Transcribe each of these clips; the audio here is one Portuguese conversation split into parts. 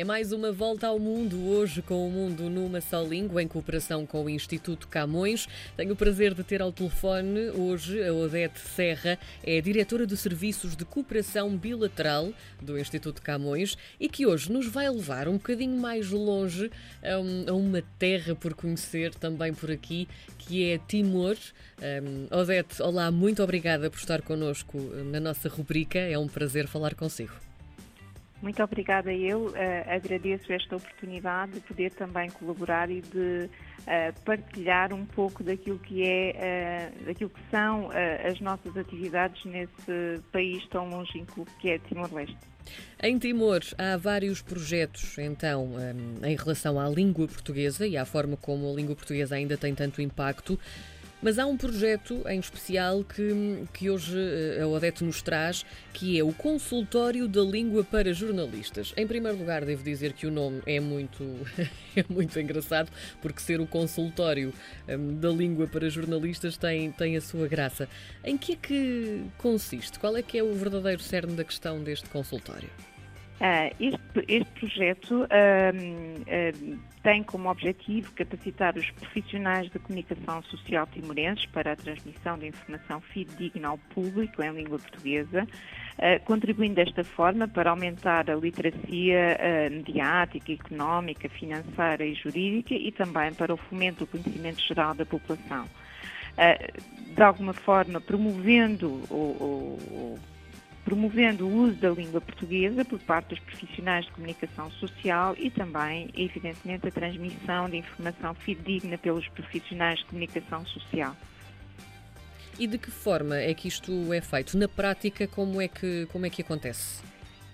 É mais uma volta ao mundo, hoje com o mundo numa só língua, em cooperação com o Instituto Camões. Tenho o prazer de ter ao telefone hoje a Odete Serra, é diretora de Serviços de Cooperação Bilateral do Instituto Camões e que hoje nos vai levar um bocadinho mais longe a, um, a uma terra por conhecer também por aqui, que é Timor. Um, Odete, olá, muito obrigada por estar connosco na nossa rubrica. É um prazer falar consigo. Muito obrigada eu. Uh, agradeço esta oportunidade de poder também colaborar e de uh, partilhar um pouco daquilo que é, uh, daquilo que são as nossas atividades nesse país tão longínquo que é Timor-Leste. Em Timor há vários projetos, então, em relação à língua portuguesa e à forma como a língua portuguesa ainda tem tanto impacto. Mas há um projeto em especial que, que hoje eh, a Odete nos traz, que é o Consultório da Língua para Jornalistas. Em primeiro lugar, devo dizer que o nome é muito, é muito engraçado, porque ser o consultório um, da língua para jornalistas tem, tem a sua graça. Em que é que consiste? Qual é que é o verdadeiro cerne da questão deste consultório? Uh, este, este, projeto tem como objetivo capacitar os profissionais da comunicação social timorenses para a transmissão de informação fidedigna ao público em língua portuguesa, contribuindo desta forma para aumentar a literacia mediática, económica, financeira e jurídica e também para o fomento do conhecimento geral da população. de alguma forma, promovendo o promovendo o uso da língua portuguesa por parte dos profissionais de comunicação social e também, evidentemente, a transmissão de informação fidedigna pelos profissionais de comunicação social. E de que forma é que isto é feito? Na prática, como é que, como é que acontece?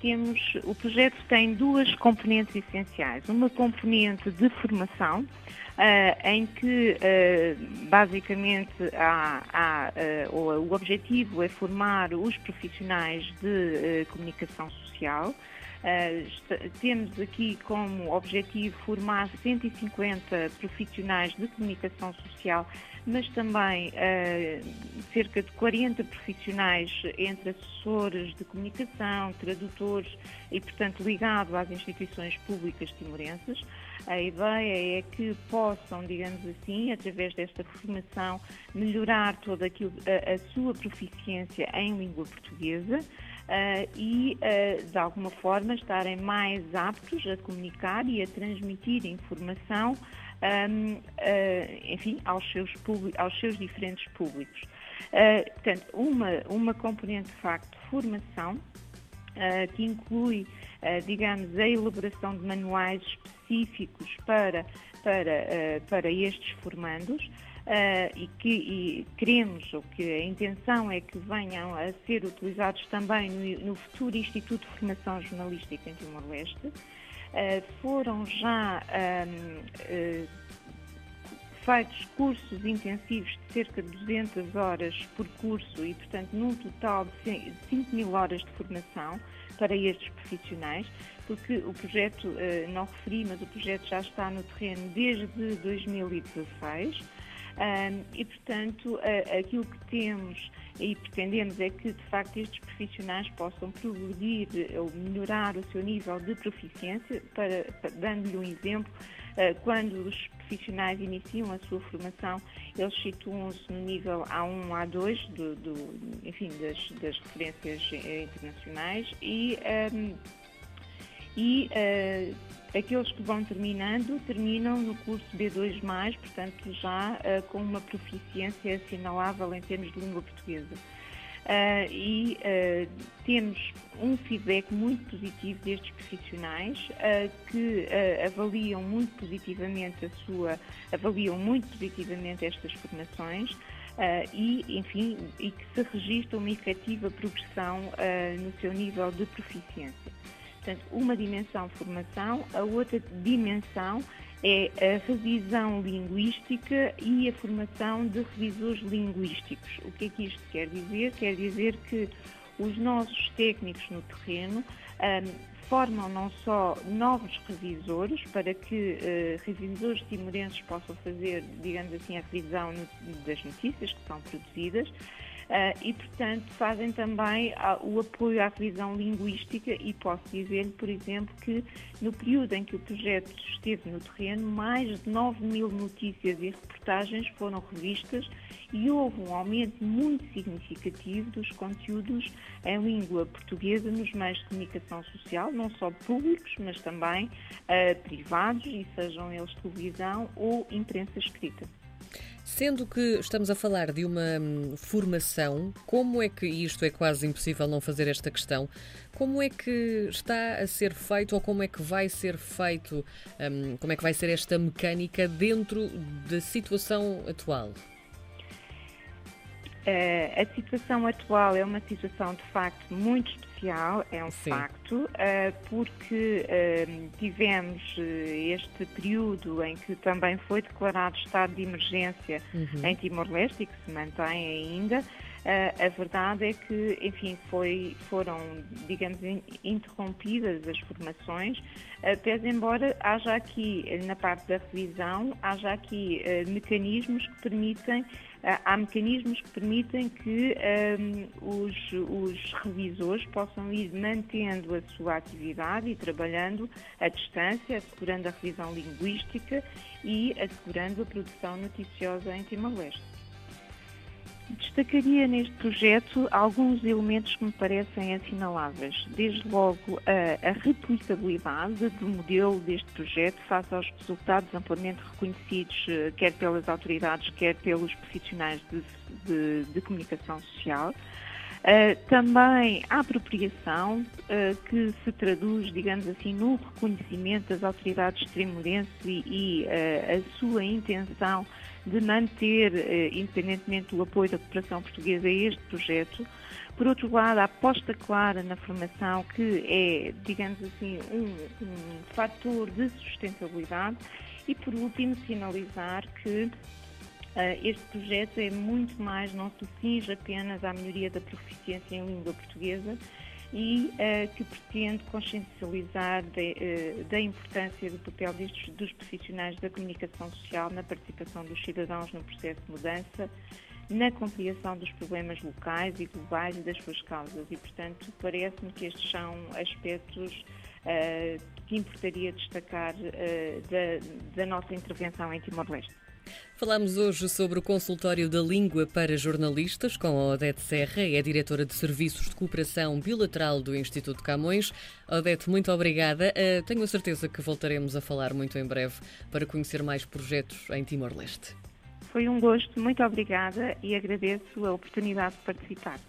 Temos, o projeto tem duas componentes essenciais. Uma componente de formação, uh, em que uh, basicamente há, há uh, o, o, objetivo é formar os profissionais de comunicação social. Temos aqui como objetivo formar 150 profissionais de comunicação social mas também uh, cerca de 40 profissionais entre assessores de comunicação, tradutores e, portanto, ligado às instituições públicas timorenses. A ideia é que possam, digamos assim, através desta formação, melhorar toda aquilo, a, a sua proficiência em língua portuguesa. Uh, e, uh, de alguma forma, estarem mais aptos a comunicar e a transmitir informação um, uh, enfim, aos seus, aos seus diferentes públicos. Portanto, uma, uma componente de facto de formação, que inclui, digamos, a elaboração de manuais específicos para, para, para estes formandos. Uh, e que e queremos, ou que a intenção é que venham a ser utilizados também no, no futuro Instituto de Formação Jornalística em Timor-Leste. Uh, foram já um, uh, feitos cursos intensivos de cerca de 200 horas por curso e, portanto, num total de 5 mil horas de formação para estes profissionais, porque o projeto, não referi, mas o projeto já está no terreno desde 2016 um, e, portanto, aquilo que temos e pretendemos é que, de facto, estes profissionais possam progredir ou melhorar o seu nível de proficiência, para, para dando-lhe um exemplo, uh, quando os profissionais iniciam a sua formação, eles situam-se no nível A1, A2, do, do enfim, das, das, referências eh, internacionais e, um, e uh, Aqueles que vão terminando, terminam no curso B2, portanto, já uh, com uma proficiência assinalável em termos de língua portuguesa. Uh, e uh, temos um feedback muito positivo destes profissionais uh, que avaliam muito positivamente a sua, avaliam muito positivamente estas formações e, enfim, e que se registra uma efetiva progressão no seu nível de proficiência. Portanto, uma dimensão formação, a outra dimensão é a revisão linguística e a formação de revisores linguísticos. O que é que isto quer dizer? Quer dizer que os nossos técnicos no terreno um, formam não só novos revisores, para que uh, revisores timorenses possam fazer, digamos assim, a revisão das notícias que são produzidas, Uh, e, portanto, fazem também uh, o apoio à revisão linguística e posso dizer, por exemplo, que no período em que o projeto esteve no terreno, mais de 9 mil notícias e reportagens foram revistas e houve um aumento muito significativo dos conteúdos em língua portuguesa nos meios de comunicação social, não só públicos, mas também uh, privados, e sejam eles televisão ou imprensa escrita. Sendo que estamos a falar de uma hum, formação, como é que, e isto é quase impossível não fazer esta questão, como é que está a ser feito ou como é que vai ser feito, um, como é que vai ser esta mecânica dentro da situação atual? Uh, a situação atual é uma situação de facto muito especial, é um Sim. facto, uh, porque uh, tivemos este período em que também foi declarado estado de emergência uhum. em Timor-Leste e que se mantém ainda. a verdade é que, enfim, foi, foram, digamos, interrompidas as formações, pese embora haja aqui, na parte da revisão, haja aqui mecanismos que permitem há mecanismos que permitem que um, os, os, revisores possam ir mantendo a sua atividade e trabalhando à distância, assegurando a revisão linguística e assegurando a produção noticiosa em Timor-Leste. Destacaria neste projeto alguns elementos que me parecem assinaláveis. Desde logo, a, a replicabilidade do modelo deste projeto face aos resultados amplamente reconhecidos, eh, quer pelas autoridades, quer pelos profissionais de, de, de comunicação social. Uh, também a apropriação, uh, que se traduz, digamos assim, no reconhecimento das autoridades extremorenses e, e uh, a sua intenção de manter, independentemente do apoio da cooperação portuguesa a este projeto. Por outro lado, a aposta clara na formação, que é, digamos assim, um, um fator de sustentabilidade. E, por último, sinalizar que este projeto é muito mais, não se cinge apenas à melhoria da proficiência em língua portuguesa e uh, que pretende consciencializar uh, da importância do papel destes, dos profissionais da comunicação social na participação dos cidadãos no processo de mudança, na compreensão dos problemas locais e globais e das suas causas. E, portanto, parece-me que estes são aspectos que importaria destacar da, da nossa intervenção em Timor-Leste. Falamos hoje sobre o consultório da língua para jornalistas com a Odete Serra, é diretora de Serviços de Cooperação Bilateral do Instituto Camões. Odete, muito obrigada. Uh, tenho a certeza que voltaremos a falar muito em breve para conhecer mais projetos em Timor-Leste. Foi um gosto, muito obrigada e agradeço a oportunidade de participar.